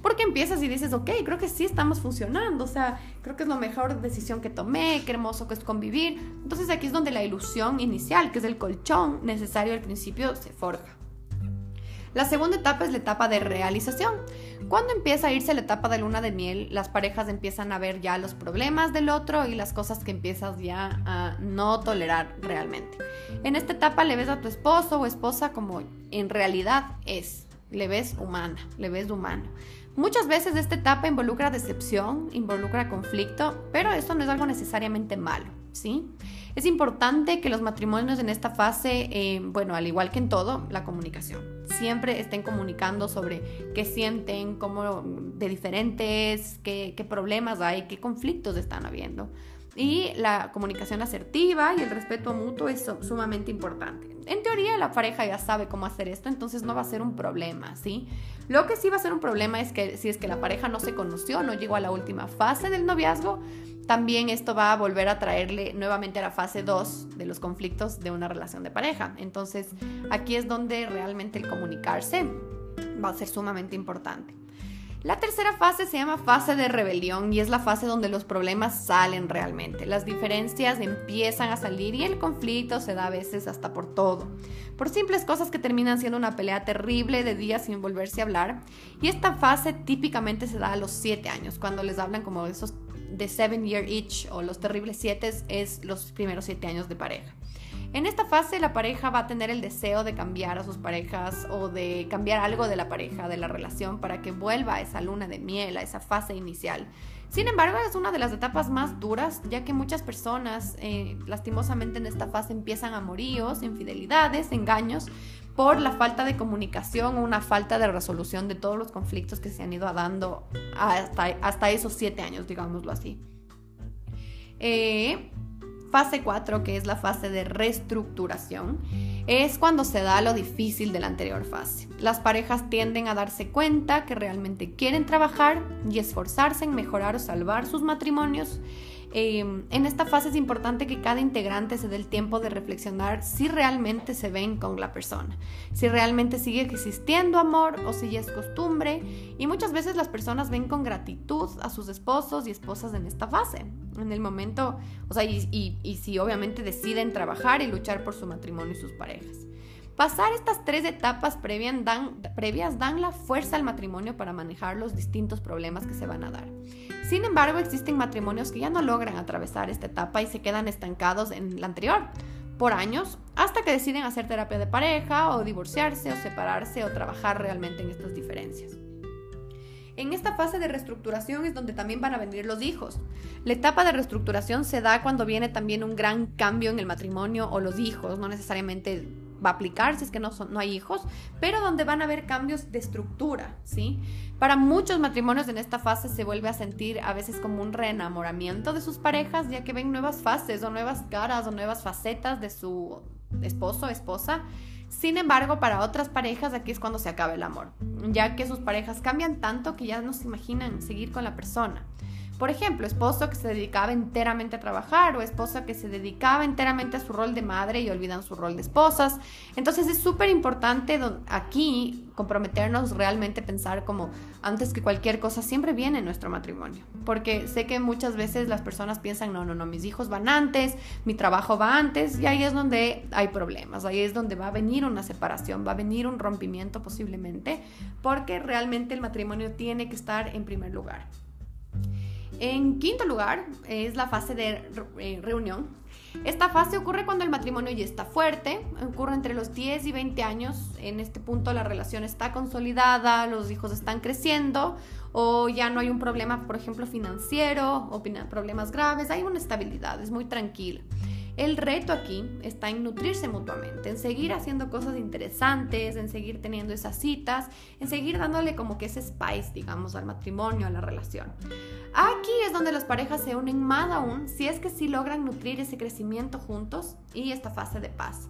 Porque empiezas y dices, ok, creo que sí estamos funcionando, o sea, creo que es la mejor decisión que tomé, qué hermoso que es convivir. Entonces aquí es donde la ilusión inicial, que es el colchón necesario al principio, se forja. La segunda etapa es la etapa de realización. Cuando empieza a irse la etapa de luna de miel, las parejas empiezan a ver ya los problemas del otro y las cosas que empiezas ya a no tolerar realmente. En esta etapa le ves a tu esposo o esposa como en realidad es. Le ves humana, le ves humano. Muchas veces esta etapa involucra decepción, involucra conflicto, pero esto no es algo necesariamente malo, Es importante que los matrimonios en esta fase, eh, bueno, al igual que en todo, la comunicación siempre estén comunicando sobre qué sienten, cómo de diferentes, qué, qué problemas hay, qué conflictos están habiendo. Y la comunicación asertiva y el respeto mutuo es sumamente importante. En teoría la pareja ya sabe cómo hacer esto, entonces no va a ser un problema, ¿sí? Lo que sí va a ser un problema es que si es que la pareja no se conoció, no llegó a la última fase del noviazgo, también esto va a volver a traerle nuevamente a la fase 2 de los conflictos de una relación de pareja. Entonces, aquí es donde realmente el comunicarse va a ser sumamente importante. La tercera fase se llama fase de rebelión y es la fase donde los problemas salen realmente. Las diferencias empiezan a salir y el conflicto se da a veces hasta por todo. Por simples cosas que terminan siendo una pelea terrible de días sin volverse a hablar. Y esta fase típicamente se da a los 7 años, cuando les hablan como esos The Seven Year Itch o los terribles siete es los primeros siete años de pareja. En esta fase la pareja va a tener el deseo de cambiar a sus parejas o de cambiar algo de la pareja, de la relación, para que vuelva a esa luna de miel, a esa fase inicial. Sin embargo, es una de las etapas más duras, ya que muchas personas, eh, lastimosamente en esta fase, empiezan amoríos, infidelidades, engaños, por la falta de comunicación o una falta de resolución de todos los conflictos que se han ido dando hasta, hasta esos siete años, digámoslo así. Eh, fase 4, que es la fase de reestructuración, es cuando se da lo difícil de la anterior fase. Las parejas tienden a darse cuenta que realmente quieren trabajar y esforzarse en mejorar o salvar sus matrimonios Em, en esta fase es importante que cada integrante se dé el tiempo de reflexionar si realmente se ven con la persona, si realmente sigue existiendo amor o si ya es costumbre. Y muchas veces las personas ven con gratitud a sus esposos y esposas en esta fase, en el momento, o sea, y, y si obviamente deciden trabajar y luchar por su matrimonio y sus parejas. Pasar estas tres etapas previas dan, previas dan la fuerza al matrimonio para manejar los distintos problemas que se van a dar. Sin embargo, existen matrimonios que ya no logran atravesar esta etapa y se quedan estancados en la anterior por años hasta que deciden hacer terapia de pareja o divorciarse o separarse o trabajar realmente en estas diferencias. En esta fase de reestructuración es donde también van a venir los hijos. La etapa de reestructuración se da cuando viene también un gran cambio en el matrimonio o los hijos, no necesariamente va a aplicar si es que no, no hay hijos, pero donde van a haber cambios de estructura, ¿sí? Para muchos matrimonios en esta fase se vuelve a sentir a veces como un reenamoramiento de sus parejas, ya que ven nuevas fases o nuevas caras o nuevas facetas de su esposo o esposa. Sin embargo, para otras parejas aquí es cuando se acaba el amor, ya que sus parejas cambian tanto que ya no se imaginan seguir con la persona. Por ejemplo, esposo que se dedicaba enteramente a trabajar o esposa que se dedicaba enteramente a su rol de madre y olvidan su rol de esposas. Entonces es súper importante aquí comprometernos realmente pensar como antes que cualquier cosa siempre viene nuestro matrimonio. Porque sé que muchas veces las personas piensan, no, no, no, mis hijos van antes, mi trabajo va antes y ahí es donde hay problemas, ahí es donde va a venir una separación, va a venir un rompimiento posiblemente, porque realmente el matrimonio tiene que estar en primer lugar. En quinto lugar es la fase de eh, reunión. Esta fase ocurre cuando el matrimonio ya está fuerte, ocurre entre los 10 y 20 años. En este punto la relación está consolidada, los hijos están creciendo o ya no hay un problema, por ejemplo, financiero o problemas graves, hay una estabilidad, es muy tranquila. El reto aquí está en nutrirse mutuamente, en seguir haciendo cosas interesantes, en seguir teniendo esas citas, en seguir dándole como que ese spice, digamos, al matrimonio, a la relación. Aquí es donde las parejas se unen más aún si es que sí logran nutrir ese crecimiento juntos y esta fase de paz.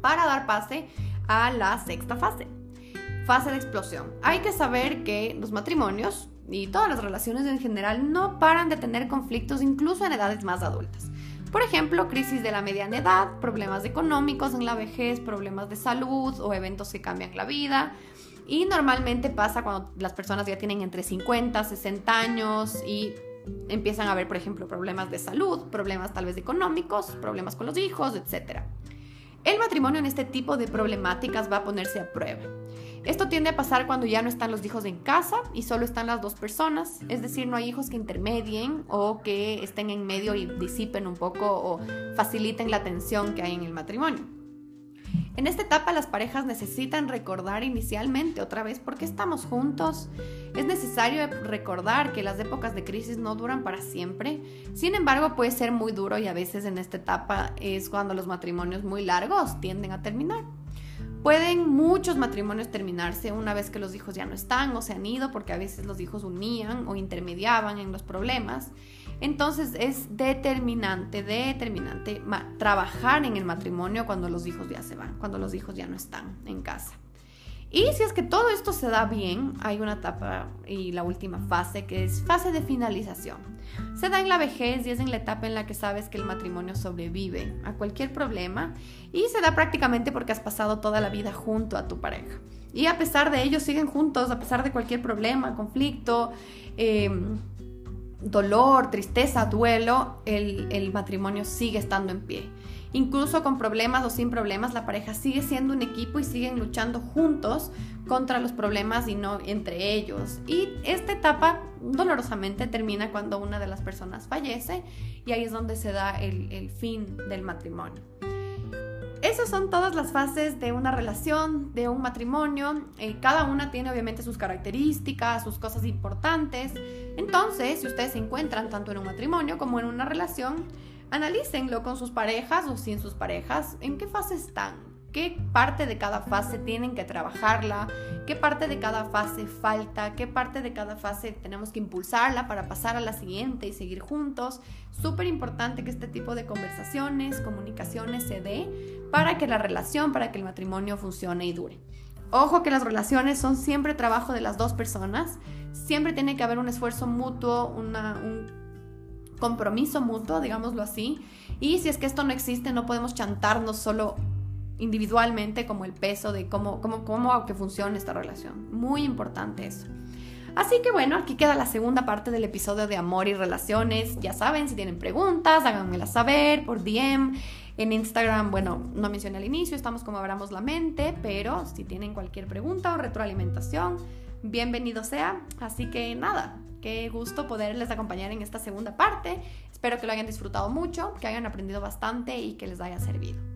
Para dar pase a la sexta fase, fase de explosión. Hay que saber que los matrimonios y todas las relaciones en general no paran de tener conflictos incluso en edades más adultas. Por ejemplo, crisis de la mediana edad, problemas económicos en la vejez, problemas de salud o eventos que cambian la vida. Y normalmente pasa cuando las personas ya tienen entre 50, 60 años y empiezan a haber, por ejemplo, problemas de salud, problemas tal vez económicos, problemas con los hijos, etc. El matrimonio en este tipo de problemáticas va a ponerse a prueba. Esto tiende a pasar cuando ya no están los hijos en casa y solo están las dos personas, es decir, no hay hijos que intermedien o que estén en medio y disipen un poco o faciliten la tensión que hay en el matrimonio. En esta etapa las parejas necesitan recordar inicialmente otra vez por qué estamos juntos. Es necesario recordar que las épocas de crisis no duran para siempre. Sin embargo, puede ser muy duro y a veces en esta etapa es cuando los matrimonios muy largos tienden a terminar. Pueden muchos matrimonios terminarse una vez que los hijos ya no están o se han ido, porque a veces los hijos unían o intermediaban en los problemas. Entonces es determinante, determinante trabajar en el matrimonio cuando los hijos ya se van, cuando los hijos ya no están en casa. Y si es que todo esto se da bien, hay una etapa y la última fase que es fase de finalización. Se da en la vejez y es en la etapa en la que sabes que el matrimonio sobrevive a cualquier problema y se da prácticamente porque has pasado toda la vida junto a tu pareja. Y a pesar de ello siguen juntos, a pesar de cualquier problema, conflicto, em, dolor, tristeza, duelo, el, el matrimonio sigue estando en pie. Incluso con problemas o sin problemas, la pareja sigue siendo un equipo y siguen luchando juntos contra los problemas y no entre ellos. Y esta etapa dolorosamente termina cuando una de las personas fallece y ahí es donde se da el, fin del matrimonio. Esas son todas las fases de una relación, de un matrimonio. Eh, cada una tiene obviamente sus características, sus cosas importantes. Entonces, si ustedes se encuentran tanto en un matrimonio como en una relación, Analícenlo con sus parejas o sin sus parejas, en qué fase están, qué parte de cada fase tienen que trabajarla, qué parte de cada fase falta, qué parte de cada fase tenemos que impulsarla para pasar a la siguiente y seguir juntos. Súper importante que este tipo de conversaciones, comunicaciones se dé para que la relación, para que el matrimonio funcione y dure. Ojo que las relaciones son siempre trabajo de las dos personas, siempre tiene que haber un esfuerzo mutuo, un compromiso mutuo, digámoslo así. Y si es que esto no existe, no podemos chantarnos solo individualmente como el peso de cómo, cómo, cómo que funciona esta relación. Muy importante eso. Así que bueno, aquí queda la segunda parte del episodio de amor y relaciones. Ya saben, si tienen preguntas, háganmelas saber por DM. En Instagram, bueno, no mencioné al inicio, estamos como abramos la mente, pero si tienen cualquier pregunta o retroalimentación, bienvenido sea. Así que nada, qué gusto poderles acompañar en esta segunda parte. Espero que lo hayan disfrutado mucho, que hayan aprendido bastante y que les haya servido.